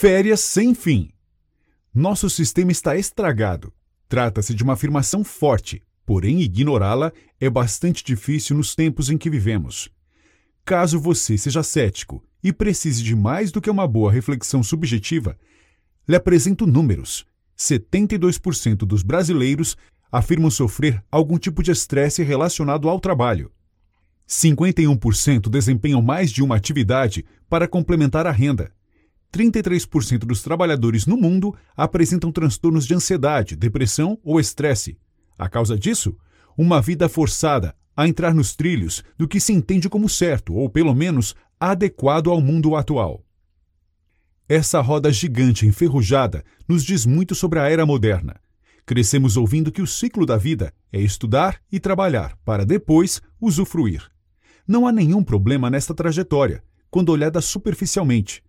Férias sem fim. Nosso sistema está estragado. Trata-se de uma afirmação forte, porém ignorá-la é bastante difícil nos tempos em que vivemos. Caso você seja cético e precise de mais do que uma boa reflexão subjetiva, lhe apresento números. 72% dos brasileiros afirmam sofrer algum tipo de estresse relacionado ao trabalho. 51% desempenham mais de uma atividade para complementar a renda. 33% dos trabalhadores no mundo apresentam transtornos de ansiedade, depressão ou estresse. A causa disso? Uma vida forçada a entrar nos trilhos do que se entende como certo, ou pelo menos adequado ao mundo atual. Essa roda gigante enferrujada nos diz muito sobre a era moderna. Crescemos ouvindo que o ciclo da vida é estudar e trabalhar para depois usufruir. Não há nenhum problema nesta trajetória, quando olhada superficialmente.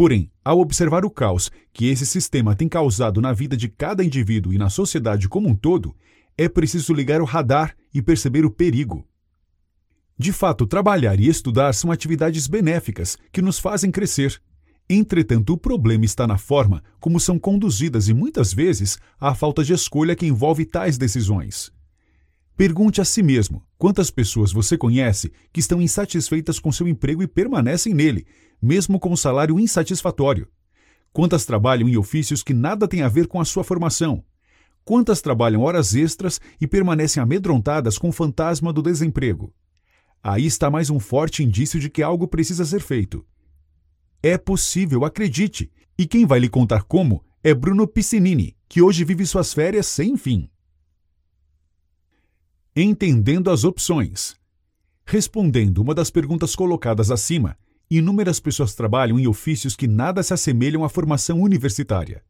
Porém, ao observar o caos que esse sistema tem causado na vida de cada indivíduo e na sociedade como um todo, é preciso ligar o radar e perceber o perigo. De fato, trabalhar e estudar são atividades benéficas que nos fazem crescer. Entretanto, o problema está na forma como são conduzidas e muitas vezes a falta de escolha que envolve tais decisões. Pergunte a si mesmo quantas pessoas você conhece que estão insatisfeitas com seu emprego e permanecem nele, mesmo com um salário insatisfatório. Quantas trabalham em ofícios que nada têm a ver com a sua formação? Quantas trabalham horas extras e permanecem amedrontadas com o fantasma do desemprego? Aí está mais um forte indício de que algo precisa ser feito. É possível, acredite. E quem vai lhe contar como é Bruno Piscinini, que hoje vive suas férias sem fim. Entendendo as opções. Respondendo uma das perguntas colocadas acima, inúmeras pessoas trabalham em ofícios que nada se assemelham à formação universitária.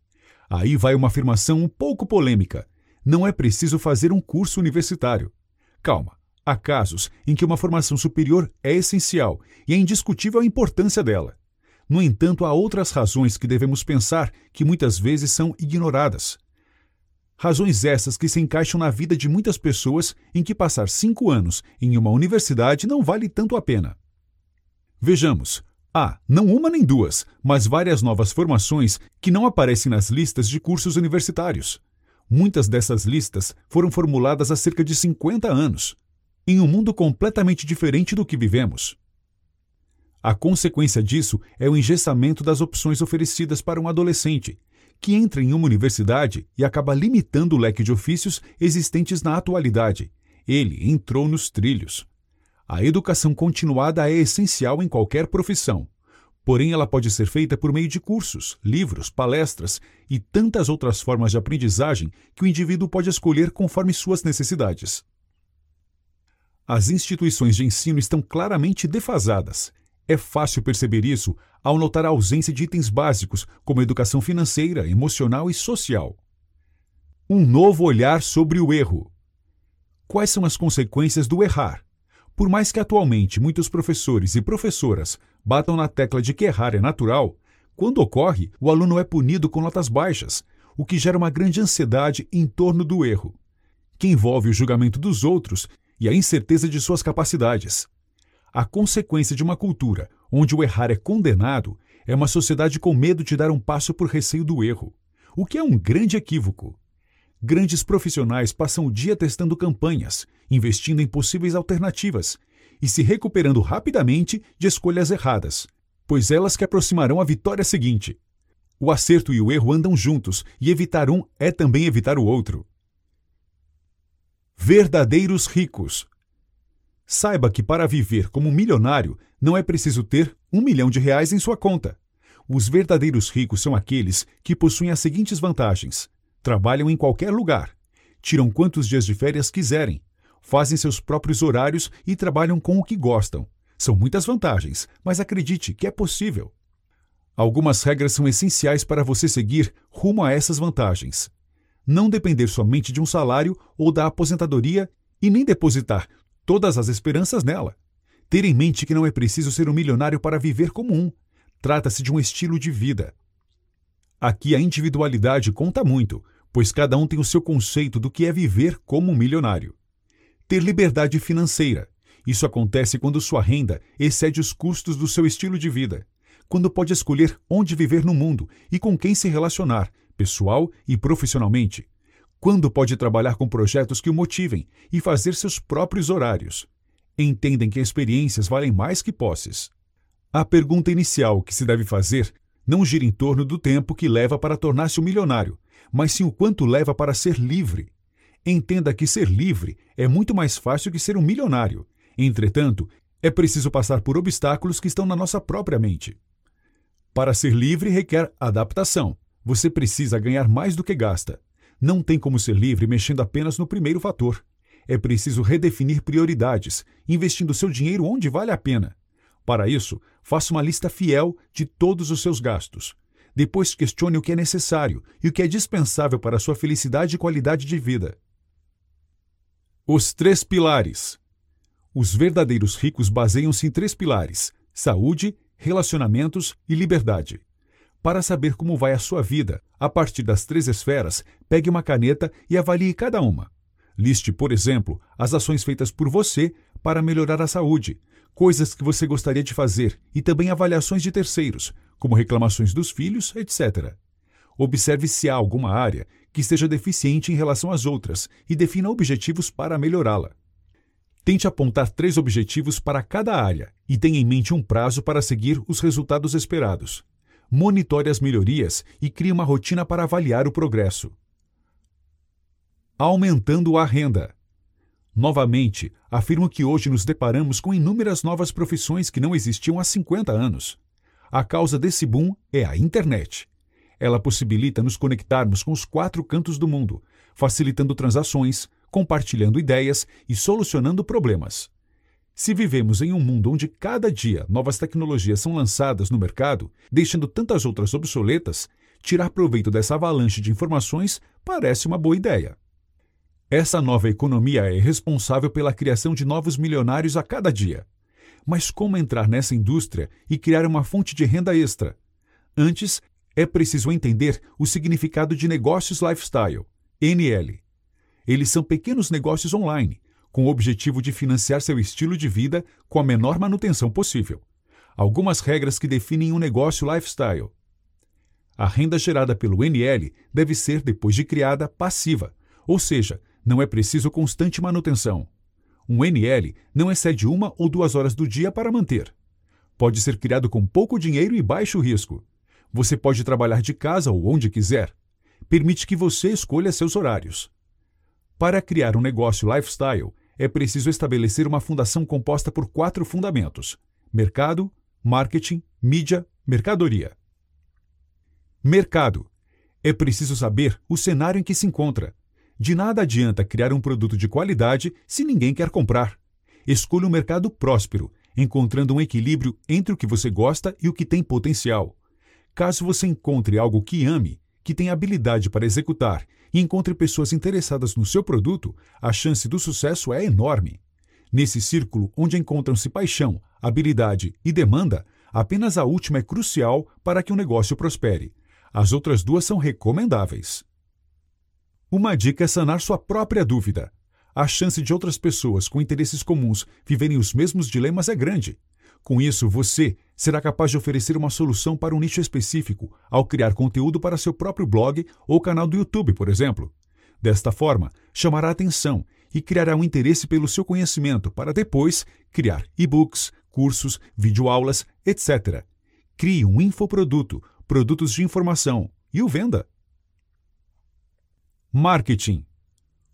Aí vai uma afirmação um pouco polêmica. Não é preciso fazer um curso universitário. Calma, há casos em que uma formação superior é essencial e é indiscutível a importância dela. No entanto, há outras razões que devemos pensar que muitas vezes são ignoradas. Razões essas que se encaixam na vida de muitas pessoas em que passar cinco anos em uma universidade não vale tanto a pena. Vejamos. Há, não uma nem duas, mas várias novas formações que não aparecem nas listas de cursos universitários. Muitas dessas listas foram formuladas há cerca de 50 anos, em um mundo completamente diferente do que vivemos. A consequência disso é o engessamento das opções oferecidas para um adolescente, que entra em uma universidade e acaba limitando o leque de ofícios existentes na atualidade. Ele entrou nos trilhos. A educação continuada é essencial em qualquer profissão. Porém, ela pode ser feita por meio de cursos, livros, palestras e tantas outras formas de aprendizagem que o indivíduo pode escolher conforme suas necessidades. As instituições de ensino estão claramente defasadas é fácil perceber isso ao notar a ausência de itens básicos como educação financeira, emocional e social. Um novo olhar sobre o erro. Quais são as consequências do errar? Por mais que atualmente muitos professores e professoras batam na tecla de que errar é natural, quando ocorre, o aluno é punido com notas baixas, o que gera uma grande ansiedade em torno do erro, que envolve o julgamento dos outros e a incerteza de suas capacidades. A consequência de uma cultura onde o errar é condenado é uma sociedade com medo de dar um passo por receio do erro, o que é um grande equívoco. Grandes profissionais passam o dia testando campanhas, investindo em possíveis alternativas e se recuperando rapidamente de escolhas erradas, pois elas que aproximarão a vitória seguinte. O acerto e o erro andam juntos e evitar um é também evitar o outro. Verdadeiros ricos Saiba que para viver como milionário não é preciso ter um milhão de reais em sua conta. Os verdadeiros ricos são aqueles que possuem as seguintes vantagens: trabalham em qualquer lugar, tiram quantos dias de férias quiserem, fazem seus próprios horários e trabalham com o que gostam. São muitas vantagens, mas acredite que é possível. Algumas regras são essenciais para você seguir rumo a essas vantagens. Não depender somente de um salário ou da aposentadoria e nem depositar todas as esperanças nela. Ter em mente que não é preciso ser um milionário para viver como um. Trata-se de um estilo de vida. Aqui a individualidade conta muito, pois cada um tem o seu conceito do que é viver como um milionário. Ter liberdade financeira. Isso acontece quando sua renda excede os custos do seu estilo de vida. quando pode escolher onde viver no mundo e com quem se relacionar, pessoal e profissionalmente. Quando pode trabalhar com projetos que o motivem e fazer seus próprios horários. Entendem que experiências valem mais que posses. A pergunta inicial que se deve fazer não gira em torno do tempo que leva para tornar-se um milionário, mas sim o quanto leva para ser livre. Entenda que ser livre é muito mais fácil que ser um milionário. Entretanto, é preciso passar por obstáculos que estão na nossa própria mente. Para ser livre requer adaptação. Você precisa ganhar mais do que gasta. Não tem como ser livre mexendo apenas no primeiro fator. É preciso redefinir prioridades, investindo seu dinheiro onde vale a pena. Para isso, faça uma lista fiel de todos os seus gastos. Depois questione o que é necessário e o que é dispensável para sua felicidade e qualidade de vida. Os três pilares. Os verdadeiros ricos baseiam-se em três pilares: saúde, relacionamentos e liberdade. Para saber como vai a sua vida, a partir das três esferas, pegue uma caneta e avalie cada uma. Liste, por exemplo, as ações feitas por você para melhorar a saúde, coisas que você gostaria de fazer e também avaliações de terceiros, como reclamações dos filhos, etc. Observe se há alguma área que esteja deficiente em relação às outras e defina objetivos para melhorá-la. Tente apontar três objetivos para cada área e tenha em mente um prazo para seguir os resultados esperados. Monitore as melhorias e crie uma rotina para avaliar o progresso. Aumentando a renda. Novamente, afirmo que hoje nos deparamos com inúmeras novas profissões que não existiam há 50 anos. A causa desse boom é a internet. Ela possibilita nos conectarmos com os quatro cantos do mundo, facilitando transações, compartilhando ideias e solucionando problemas. Se vivemos em um mundo onde cada dia novas tecnologias são lançadas no mercado, deixando tantas outras obsoletas, tirar proveito dessa avalanche de informações parece uma boa ideia. Essa nova economia é responsável pela criação de novos milionários a cada dia. Mas como entrar nessa indústria e criar uma fonte de renda extra? Antes, é preciso entender o significado de negócios lifestyle, NL. Eles são pequenos negócios online, com o objetivo de financiar seu estilo de vida com a menor manutenção possível. Algumas regras que definem um negócio lifestyle. A renda gerada pelo NL deve ser, depois de criada, passiva, ou seja, não é preciso constante manutenção. Um NL não excede uma ou duas horas do dia para manter. Pode ser criado com pouco dinheiro e baixo risco. Você pode trabalhar de casa ou onde quiser. Permite que você escolha seus horários. Para criar um negócio lifestyle, é preciso estabelecer uma fundação composta por quatro fundamentos: mercado, marketing, mídia, mercadoria. Mercado. É preciso saber o cenário em que se encontra, de nada adianta criar um produto de qualidade se ninguém quer comprar. Escolha um mercado próspero, encontrando um equilíbrio entre o que você gosta e o que tem potencial. Caso você encontre algo que ame, que tenha habilidade para executar e encontre pessoas interessadas no seu produto, a chance do sucesso é enorme. Nesse círculo onde encontram-se paixão, habilidade e demanda, apenas a última é crucial para que o um negócio prospere. As outras duas são recomendáveis. Uma dica é sanar sua própria dúvida. A chance de outras pessoas com interesses comuns viverem os mesmos dilemas é grande. Com isso, você será capaz de oferecer uma solução para um nicho específico ao criar conteúdo para seu próprio blog ou canal do YouTube, por exemplo. Desta forma, chamará atenção e criará um interesse pelo seu conhecimento para depois criar e-books, cursos, videoaulas, etc. Crie um infoproduto, produtos de informação e o venda. Marketing.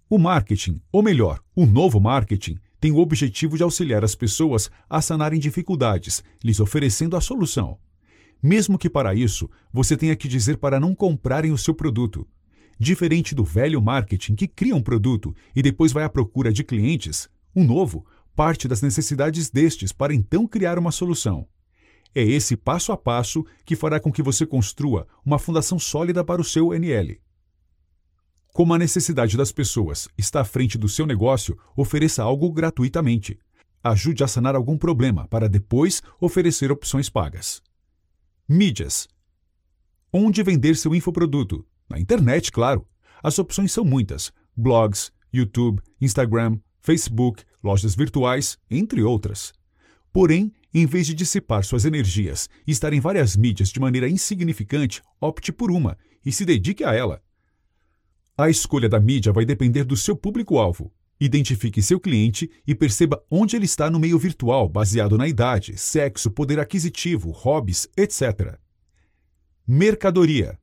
O marketing, ou melhor, o novo marketing, tem o objetivo de auxiliar as pessoas a sanarem dificuldades, lhes oferecendo a solução. Mesmo que para isso você tenha que dizer para não comprarem o seu produto. Diferente do velho marketing que cria um produto e depois vai à procura de clientes, o novo parte das necessidades destes para então criar uma solução. É esse passo a passo que fará com que você construa uma fundação sólida para o seu NL. Como a necessidade das pessoas está à frente do seu negócio, ofereça algo gratuitamente. Ajude a sanar algum problema para depois oferecer opções pagas. Mídias. Onde vender seu infoproduto? Na internet, claro. As opções são muitas: blogs, YouTube, Instagram, Facebook, lojas virtuais, entre outras. Porém, Em vez de dissipar suas energias e estar em várias mídias de maneira insignificante, opte por uma e se dedique a ela. A escolha da mídia vai depender do seu público-alvo. Identifique seu cliente e perceba onde ele está no meio virtual, baseado na idade, sexo, poder aquisitivo, hobbies, etc. Mercadoria.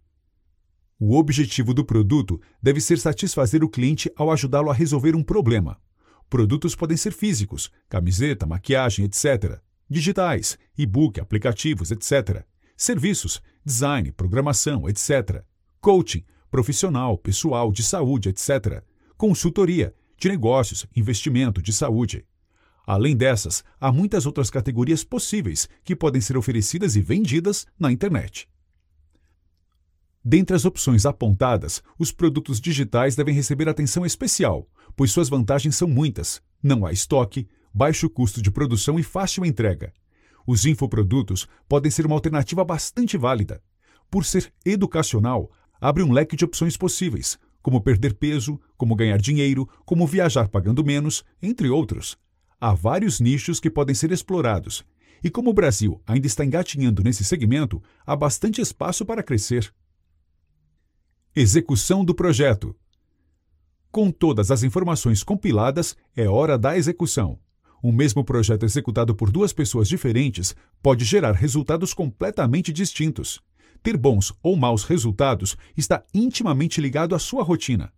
O objetivo do produto deve ser satisfazer o cliente ao ajudá-lo a resolver um problema. Produtos podem ser físicos, camiseta, maquiagem, etc. Digitais, e-book, aplicativos, etc. Serviços, design, programação, etc. Coaching, profissional, pessoal, de saúde, etc. Consultoria, de negócios, investimento, de saúde. Além dessas, há muitas outras categorias possíveis que podem ser oferecidas e vendidas na internet. Dentre as opções apontadas, os produtos digitais devem receber atenção especial, pois suas vantagens são muitas. Não há estoque, baixo custo de produção e fácil entrega. Os infoprodutos podem ser uma alternativa bastante válida. Por ser educacional, abre um leque de opções possíveis, como perder peso, como ganhar dinheiro, como viajar pagando menos, entre outros. Há vários nichos que podem ser explorados, e como o Brasil ainda está engatinhando nesse segmento, há bastante espaço para crescer. Execução do projeto. Com todas as informações compiladas, é hora da execução. O mesmo projeto executado por duas pessoas diferentes pode gerar resultados completamente distintos. Ter bons ou maus resultados está intimamente ligado à sua rotina.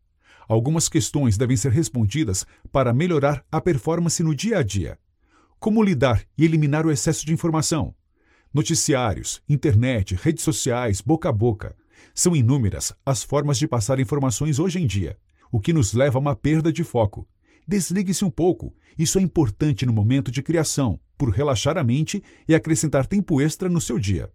Algumas questões devem ser respondidas para melhorar a performance no dia a dia. Como lidar e eliminar o excesso de informação? Noticiários, internet, redes sociais, boca a boca são inúmeras as formas de passar informações hoje em dia, o que nos leva a uma perda de foco. Desligue-se um pouco. Isso é importante no momento de criação, por relaxar a mente e acrescentar tempo extra no seu dia.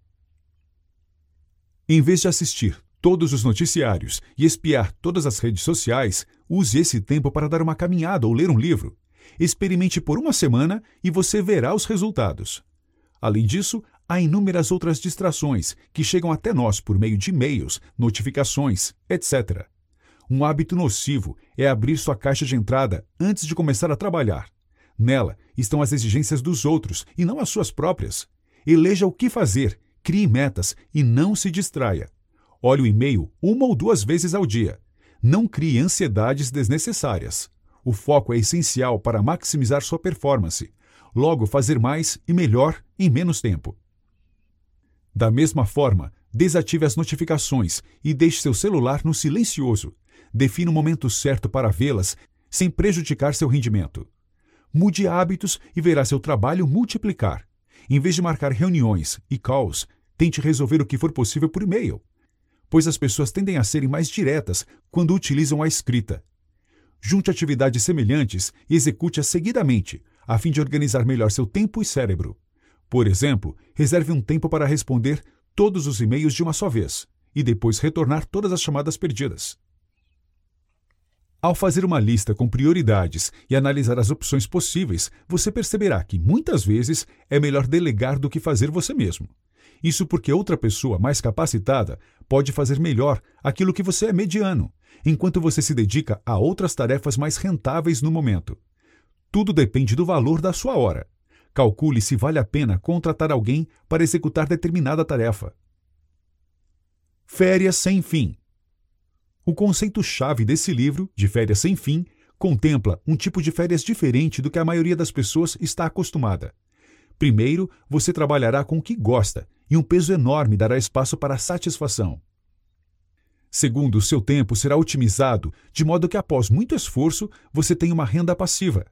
Em vez de assistir todos os noticiários e espiar todas as redes sociais, use esse tempo para dar uma caminhada ou ler um livro. Experimente por uma semana e você verá os resultados. Além disso, há inúmeras outras distrações que chegam até nós por meio de e-mails, notificações, etc. Um hábito nocivo é abrir sua caixa de entrada antes de começar a trabalhar. Nela estão as exigências dos outros e não as suas próprias. Eleja o que fazer, crie metas e não se distraia. Olhe o e-mail uma ou duas vezes ao dia. Não crie ansiedades desnecessárias. O foco é essencial para maximizar sua performance. Logo, fazer mais e melhor em menos tempo. Da mesma forma, desative as notificações e deixe seu celular no silencioso. Defina o momento certo para vê-las sem prejudicar seu rendimento. Mude hábitos e verá seu trabalho multiplicar. Em vez de marcar reuniões e calls, tente resolver o que for possível por e-mail, pois as pessoas tendem a serem mais diretas quando utilizam a escrita. Junte atividades semelhantes e execute-as seguidamente, a fim de organizar melhor seu tempo e cérebro. Por exemplo, reserve um tempo para responder todos os e-mails de uma só vez e depois retornar todas as chamadas perdidas. Ao fazer uma lista com prioridades e analisar as opções possíveis, você perceberá que muitas vezes é melhor delegar do que fazer você mesmo. Isso porque outra pessoa mais capacitada pode fazer melhor aquilo que você é mediano, enquanto você se dedica a outras tarefas mais rentáveis no momento. Tudo depende do valor da sua hora. Calcule se vale a pena contratar alguém para executar determinada tarefa. Férias sem fim. O conceito-chave desse livro, de férias sem fim, contempla um tipo de férias diferente do que a maioria das pessoas está acostumada. Primeiro, você trabalhará com o que gosta e um peso enorme dará espaço para a satisfação. Segundo, seu tempo será otimizado de modo que, após muito esforço, você tenha uma renda passiva.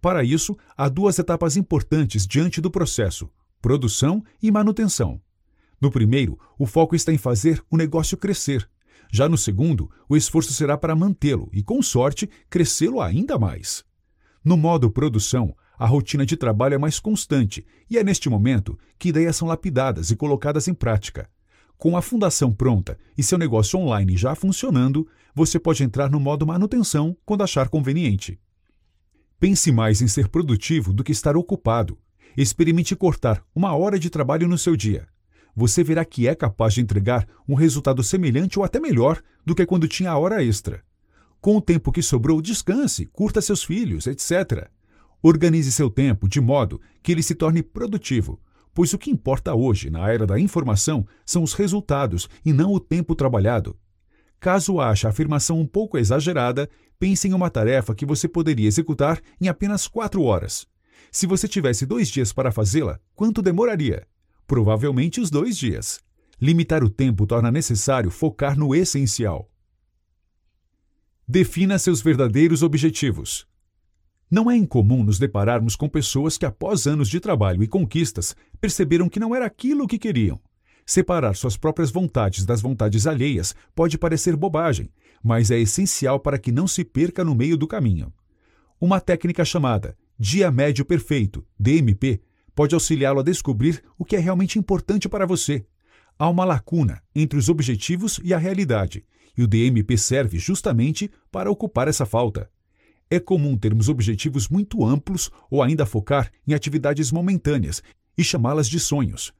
Para isso, há duas etapas importantes diante do processo: produção e manutenção. No primeiro, o foco está em fazer o negócio crescer. Já no segundo, o esforço será para mantê-lo e, com sorte, crescê-lo ainda mais. No modo produção, a rotina de trabalho é mais constante e é neste momento que ideias são lapidadas e colocadas em prática. Com a fundação pronta e seu negócio online já funcionando, você pode entrar no modo manutenção quando achar conveniente. Pense mais em ser produtivo do que estar ocupado. Experimente cortar uma hora de trabalho no seu dia. Você verá que é capaz de entregar um resultado semelhante ou até melhor do que quando tinha a hora extra. Com o tempo que sobrou, descanse, curta seus filhos, etc. Organize seu tempo de modo que ele se torne produtivo, pois o que importa hoje, na era da informação, são os resultados e não o tempo trabalhado. Caso ache a afirmação um pouco exagerada, pense em uma tarefa que você poderia executar em apenas quatro horas. Se você tivesse dois dias para fazê-la, quanto demoraria? Provavelmente os dois dias. Limitar o tempo torna necessário focar no essencial. Defina seus verdadeiros objetivos. Não é incomum nos depararmos com pessoas que, após anos de trabalho e conquistas, perceberam que não era aquilo que queriam. Separar suas próprias vontades das vontades alheias pode parecer bobagem, mas é essencial para que não se perca no meio do caminho. Uma técnica chamada Dia Médio Perfeito, DMP, pode auxiliá-lo a descobrir o que é realmente importante para você. Há uma lacuna entre os objetivos e a realidade, e o DMP serve justamente para ocupar essa falta. É comum termos objetivos muito amplos ou ainda focar em atividades momentâneas e chamá-las de sonhos.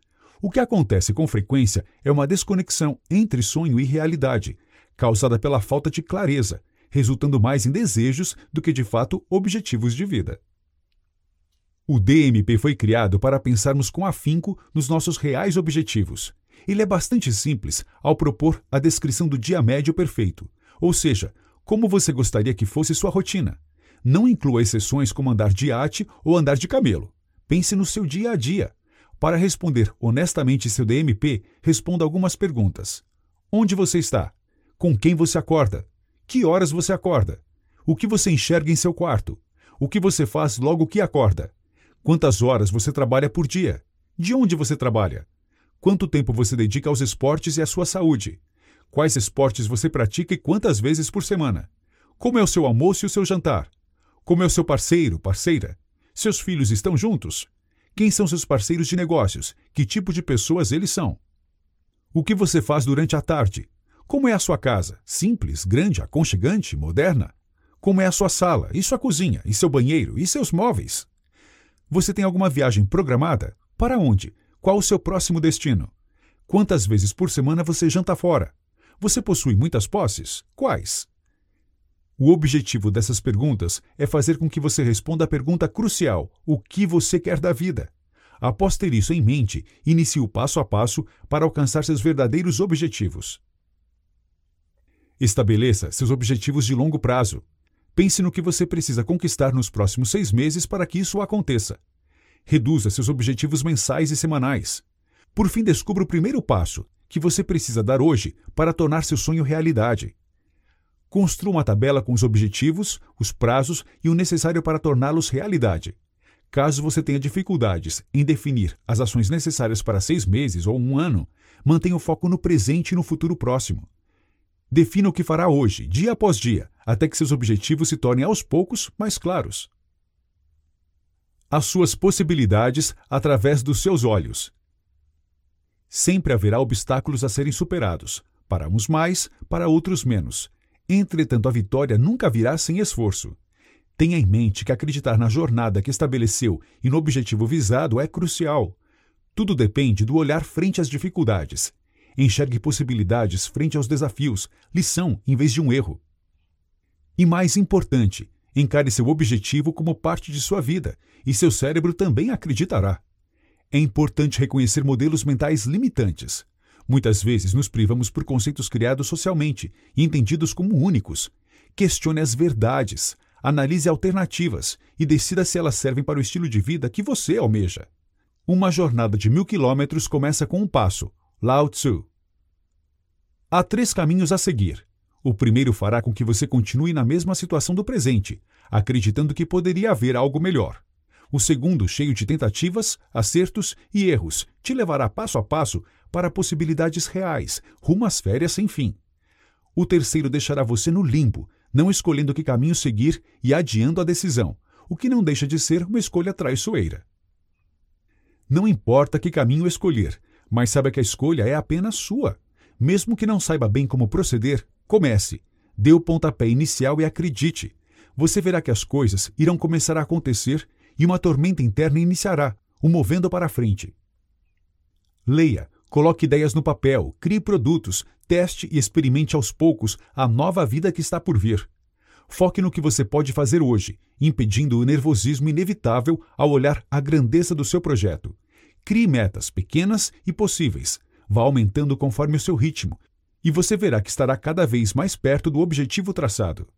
O que acontece com frequência é uma desconexão entre sonho e realidade, causada pela falta de clareza, resultando mais em desejos do que de fato objetivos de vida. O DMP foi criado para pensarmos com afinco nos nossos reais objetivos. Ele é bastante simples ao propor a descrição do dia médio perfeito, ou seja, como você gostaria que fosse sua rotina. Não inclua exceções como andar de iate ou andar de camelo. Pense no seu dia a dia, para responder honestamente seu DMP, responda algumas perguntas. Onde você está? Com quem você acorda? Que horas você acorda? O que você enxerga em seu quarto? O que você faz logo que acorda? Quantas horas você trabalha por dia? De onde você trabalha? Quanto tempo você dedica aos esportes e à sua saúde? Quais esportes você pratica e quantas vezes por semana? Como é o seu almoço e o seu jantar? Como é o seu parceiro, parceira? Seus filhos estão juntos? Quem são seus parceiros de negócios? Que tipo de pessoas eles são? O que você faz durante a tarde? Como é a sua casa? Simples, grande, aconchegante, moderna? Como é a sua sala, e sua cozinha, e seu banheiro, e seus móveis? Você tem alguma viagem programada? Para onde? Qual o seu próximo destino? Quantas vezes por semana você janta fora? Você possui muitas posses? Quais? O objetivo dessas perguntas é fazer com que você responda a pergunta crucial: o que você quer da vida? Após ter isso em mente, inicie o passo a passo para alcançar seus verdadeiros objetivos. Estabeleça seus objetivos de longo prazo. Pense no que você precisa conquistar nos próximos seis meses para que isso aconteça. Reduza seus objetivos mensais e semanais. Por fim, descubra o primeiro passo que você precisa dar hoje para tornar seu sonho realidade. Construa uma tabela com os objetivos, os prazos e o necessário para torná-los realidade. Caso você tenha dificuldades em definir as ações necessárias para seis meses ou um ano, mantenha o foco no presente e no futuro próximo. Defina o que fará hoje, dia após dia, até que seus objetivos se tornem aos poucos mais claros. As suas possibilidades através dos seus olhos. Sempre haverá obstáculos a serem superados, para uns mais, para outros menos, Entretanto, a vitória nunca virá sem esforço. Tenha em mente que acreditar na jornada que estabeleceu e no objetivo visado é crucial. Tudo depende do olhar frente às dificuldades. Enxergue possibilidades frente aos desafios, lição em vez de um erro. E mais importante, encare seu objetivo como parte de sua vida e seu cérebro também acreditará. É importante reconhecer modelos mentais limitantes. Muitas vezes nos privamos por conceitos criados socialmente e entendidos como únicos. Questione as verdades, analise alternativas e decida se elas servem para o estilo de vida que você almeja. Uma jornada de mil quilômetros começa com um passo. Lao Tzu. Há três caminhos a seguir. O primeiro fará com que você continue na mesma situação do presente, acreditando que poderia haver algo melhor. O segundo, cheio de tentativas, acertos e erros, te levará passo a passo para possibilidades reais, rumo às férias sem fim. O terceiro deixará você no limbo, não escolhendo que caminho seguir e adiando a decisão, o que não deixa de ser uma escolha traiçoeira. Não importa que caminho escolher, mas saiba que a escolha é apenas sua. Mesmo que não saiba bem como proceder, comece. Dê o pontapé inicial e acredite. Você verá que as coisas irão começar a acontecer e uma tormenta interna iniciará, o movendo para frente. Leia, Coloque ideias no papel, crie produtos, teste e experimente aos poucos a nova vida que está por vir. Foque no que você pode fazer hoje, impedindo o nervosismo inevitável ao olhar a grandeza do seu projeto. Crie metas pequenas e possíveis. Vá aumentando conforme o seu ritmo, e você verá que estará cada vez mais perto do objetivo traçado.